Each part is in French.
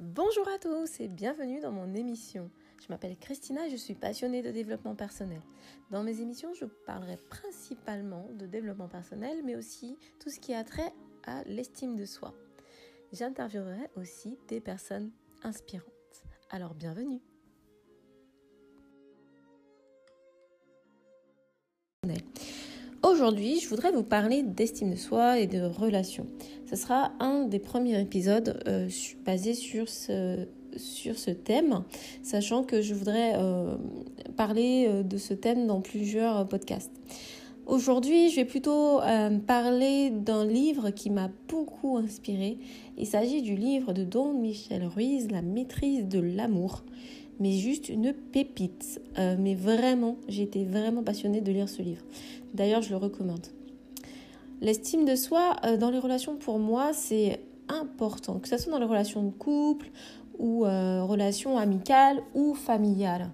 Bonjour à tous et bienvenue dans mon émission. Je m'appelle Christina et je suis passionnée de développement personnel. Dans mes émissions, je parlerai principalement de développement personnel, mais aussi tout ce qui a trait à l'estime de soi. J'interviewerai aussi des personnes inspirantes. Alors bienvenue. Aujourd'hui, je voudrais vous parler d'estime de soi et de relations. Ce sera un des premiers épisodes euh, basé sur ce, sur ce thème, sachant que je voudrais euh, parler euh, de ce thème dans plusieurs podcasts. Aujourd'hui, je vais plutôt parler d'un livre qui m'a beaucoup inspiré. Il s'agit du livre de Don Michel Ruiz, La maîtrise de l'amour. Mais juste une pépite. mais vraiment, été vraiment passionnée de lire ce livre. D'ailleurs, je le recommande. L'estime de soi euh, dans les relations, pour moi, c'est important, que ce soit dans les relations de couple ou euh, relations amicales ou familiales.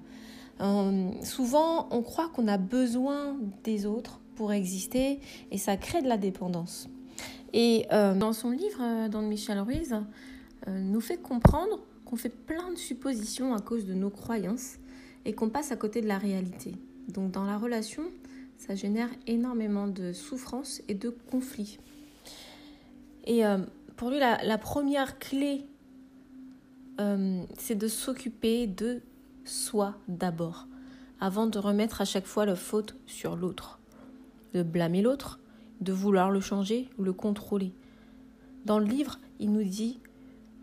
Euh, souvent, on croit qu'on a besoin des autres pour exister et ça crée de la dépendance. Et dans son livre, dans Michel Ruiz, nous fait comprendre qu'on fait plein de suppositions à cause de nos croyances et qu'on passe à côté de la réalité. Donc dans la relation, ça génère énormément de souffrance et de conflits. Et euh, pour lui, la, première clé, euh, c'est de s'occuper de soi d'abord, avant de remettre à chaque fois la faute sur l'autre, de blâmer l'autre, de vouloir le changer ou le contrôler. Dans le livre, il nous dit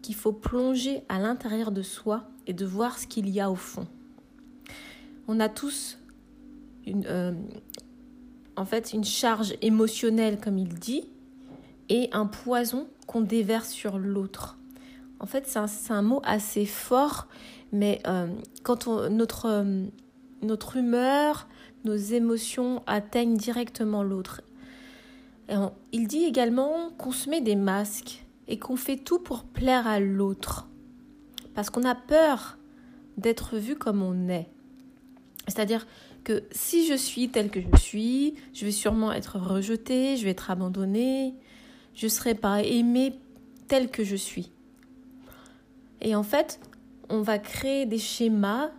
qu'il faut plonger à l'intérieur de soi et de voir ce qu'il y a au fond. On a tous une, euh, en fait une charge émotionnelle, comme il dit, et un poison qu'on déverse sur l'autre. En fait, c'est un, mot assez fort, mais euh, quand notre, euh, notre humeur, nos émotions atteignent directement l'autre. Il dit également qu'on se met des masques et qu'on fait tout pour plaire à l'autre. Parce qu'on a peur d'être vu comme on est. C'est-à-dire que si je suis telle que je suis, je vais sûrement être rejetée, je vais être abandonnée, je ne serai pas aimée telle que je suis. Et en fait, on va créer des schémas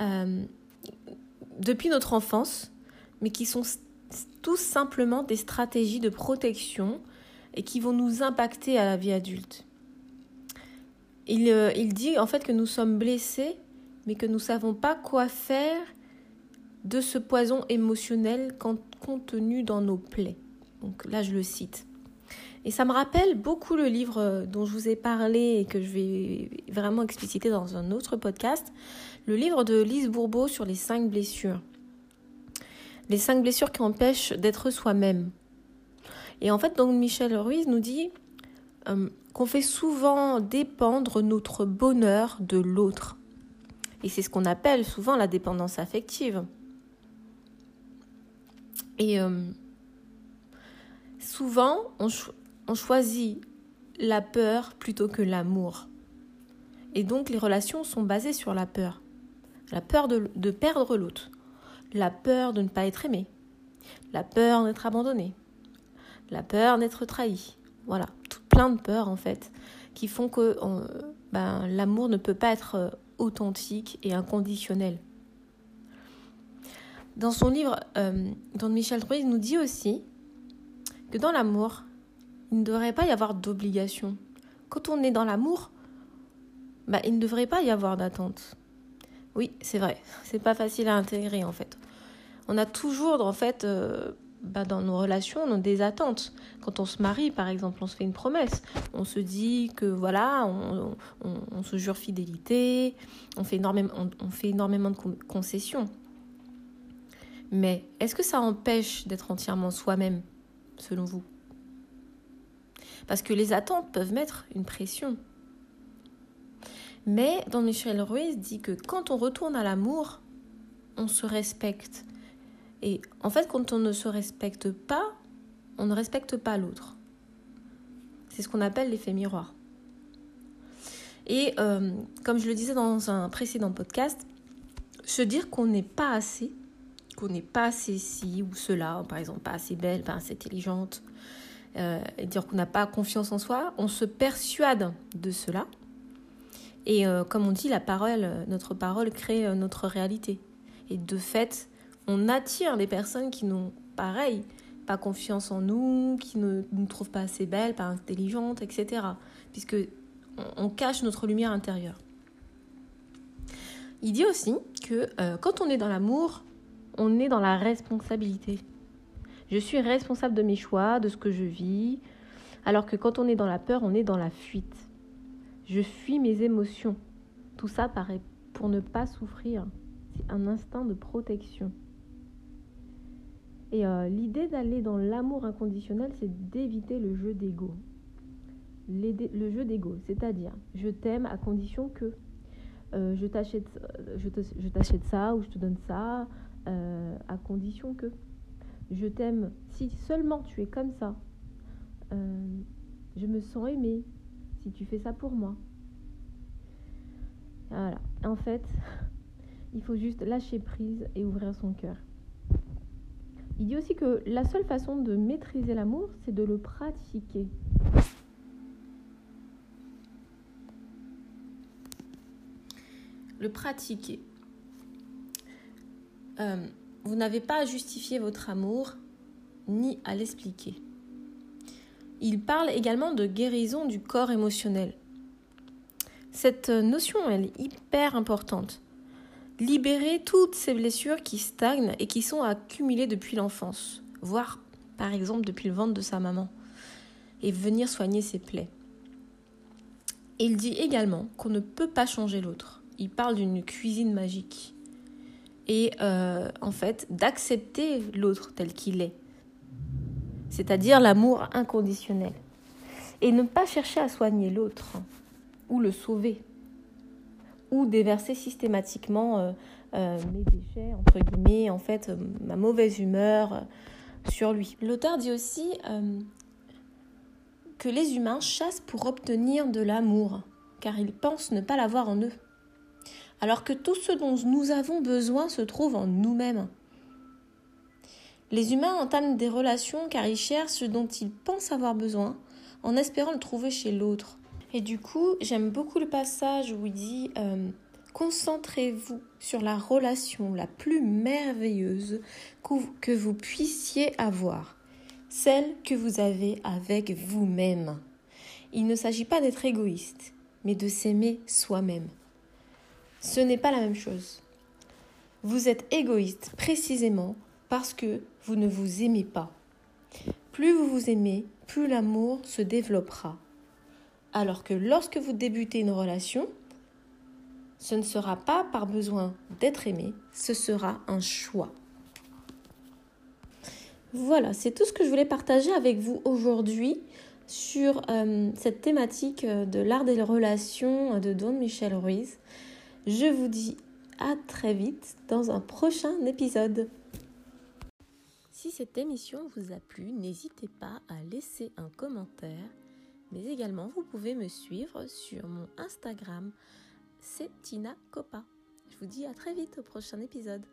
euh, depuis notre enfance, mais qui sont tous simplement des stratégies de protection et qui vont nous impacter à la vie adulte. Il, euh, il dit en fait que nous sommes blessés, mais que nous ne savons pas quoi faire de ce poison émotionnel contenu dans nos plaies. Donc là, je le cite. Et ça me rappelle beaucoup le livre dont je vous ai parlé et que je vais vraiment expliciter dans un autre podcast, le livre de Lise Bourbeau sur les cinq blessures. Les cinq blessures qui empêchent d'être soi-même. Et en fait, donc Michel Ruiz nous dit euh, qu'on fait souvent dépendre notre bonheur de l'autre. Et c'est ce qu'on appelle souvent la dépendance affective. Et euh, souvent, on, choisit la peur plutôt que l'amour. Et donc, les relations sont basées sur la peur. La peur de, de perdre l'autre. La peur de ne pas être aimé. La peur d'être abandonné. La peur d'être trahi. Voilà, plein de peurs en fait, qui font que ben, l'amour ne peut pas être euh, authentique et inconditionnel. Dans son livre, euh, Don Michel Ruiz nous dit aussi que dans l'amour, il ne devrait pas y avoir d'obligation. Quand on est dans l'amour, bah, il ne devrait pas y avoir d'attente. Oui, c'est vrai, c'est pas facile à intégrer en fait. On a toujours en fait euh, bah, dans nos relations on a des attentes. Quand on se marie par exemple, on se fait une promesse. On se dit que voilà, on, se jure fidélité, on fait énormément, on fait énormément de concessions. Mais est-ce que ça empêche d'être entièrement soi-même, selon vous? Parce que les attentes peuvent mettre une pression. Mais dans Michel Ruiz dit que quand on retourne à l'amour, on se respecte. Et en fait, quand on ne se respecte pas, on ne respecte pas l'autre. C'est ce qu'on appelle l'effet miroir. Et euh, comme je le disais dans un précédent podcast, se dire qu'on n'est pas assez, qu'on n'est pas assez ci ou cela, par exemple pas assez belle, pas assez intelligente, euh, et dire qu'on n'a pas confiance en soi, on se persuade de cela. Et euh, comme on dit, la parole, notre parole crée notre réalité. Et de fait, on attire des personnes qui n'ont, pareil, pas confiance en nous, qui ne nous trouvent pas assez belles, pas intelligentes, etc. Puisque on, cache notre lumière intérieure. Il dit aussi que euh, quand on est dans l'amour, on est dans la responsabilité. Je suis responsable de mes choix, de ce que je vis, alors que quand on est dans la peur, on est dans la fuite. Je fuis mes émotions. Tout ça paraît pour ne pas souffrir. C'est un instinct de protection. Et euh, l'idée d'aller dans l'amour inconditionnel, c'est d'éviter le jeu d'ego. Le jeu d'ego, c'est-à-dire je t'aime à condition que euh, je t'achète ça ou je te donne ça, euh, à condition que je t'aime si seulement tu es comme ça. je me sens aimée si tu fais ça pour moi. Voilà. En fait, il faut juste lâcher prise et ouvrir son cœur. Il dit aussi que la seule façon de maîtriser l'amour, c'est de le pratiquer. Le pratiquer. Euh, vous n'avez pas à justifier votre amour ni à l'expliquer. Il parle également de guérison du corps émotionnel. Cette notion, elle est hyper importante libérer toutes ces blessures qui stagnent et qui sont accumulées depuis l'enfance, voire par exemple depuis le ventre de sa maman, et venir soigner ses plaies. il dit également qu'on ne peut pas changer l'autre. Il parle d'une cuisine magique. Et euh, en fait, d'accepter l'autre tel qu'il est. C'est-à-dire l'amour inconditionnel. Et ne pas chercher à soigner l'autre ou le sauver ou déverser systématiquement euh, euh, mes déchets, entre guillemets, en fait, euh, ma mauvaise humeur sur lui. L'auteur dit aussi que les humains chassent pour obtenir de l'amour, car ils pensent ne pas l'avoir en eux. Alors que tout ce dont nous avons besoin se trouve en nous-mêmes. Les humains entament des relations car ils cherchent ce dont ils pensent avoir besoin en espérant le trouver chez l'autre. Et du coup, j'aime beaucoup le passage où il dit euh, Concentrez-vous sur la relation la plus merveilleuse que vous puissiez avoir, celle que vous avez avec vous-même. Il ne s'agit pas d'être égoïste, mais de s'aimer soi-même. Ce n'est pas la même chose. Vous êtes égoïste précisément parce que vous ne vous aimez pas. Plus vous vous aimez, plus l'amour se développera alors que lorsque vous débutez une relation, ce ne sera pas par besoin d'être aimé, ce sera un choix. Voilà, c'est tout ce que je voulais partager avec vous aujourd'hui sur euh, cette thématique euh, de l'art des relations de Don Michel Ruiz. Je vous dis à très vite dans un prochain épisode. Si cette émission vous a plu, n'hésitez pas à laisser un commentaire mais également, vous pouvez me suivre sur mon Instagram, c'est Tina Copa. Je vous dis à très vite au prochain épisode.